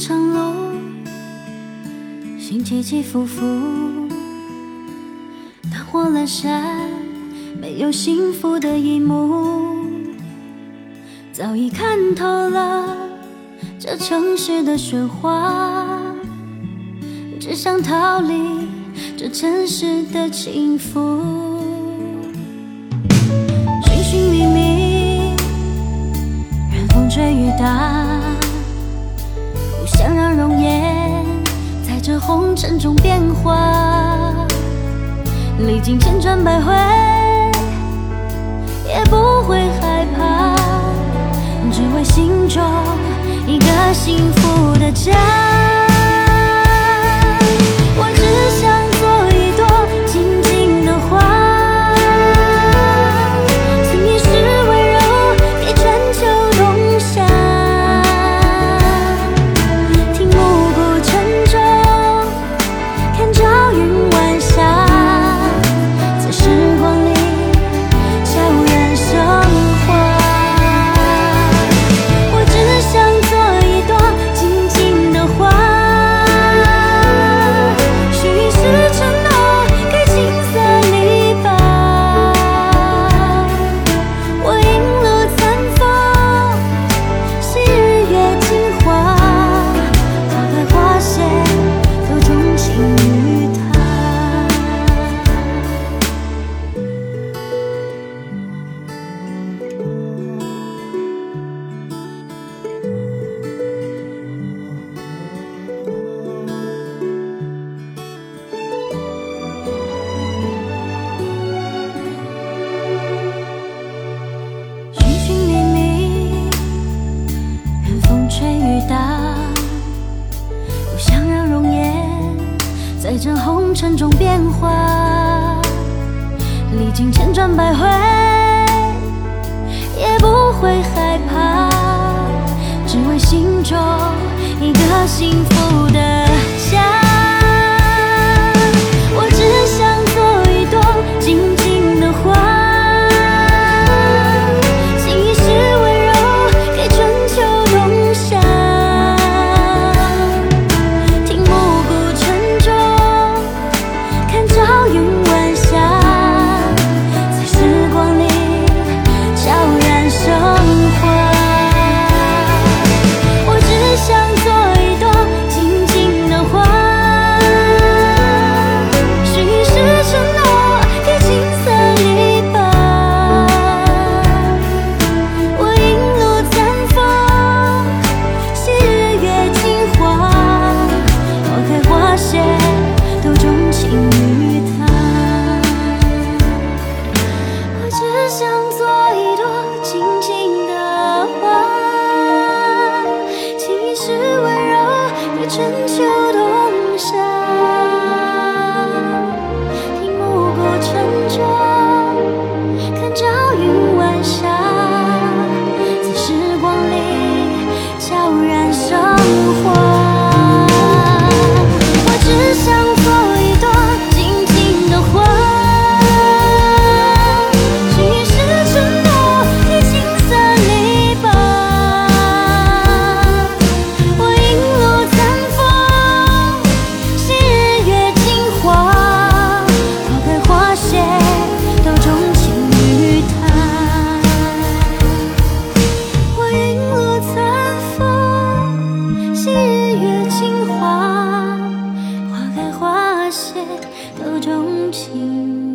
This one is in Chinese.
长路，心起起伏伏，灯火阑珊，没有幸福的一幕。早已看透了这城市的喧哗，只想逃离这城市的轻浮。寻寻觅觅，任风吹雨打，红尘中变化。历经千转百回，也不会害怕。只为心中一个幸福的家。you 红尘中变化。历经千转百回，也不会害怕，只为心中一个幸福情。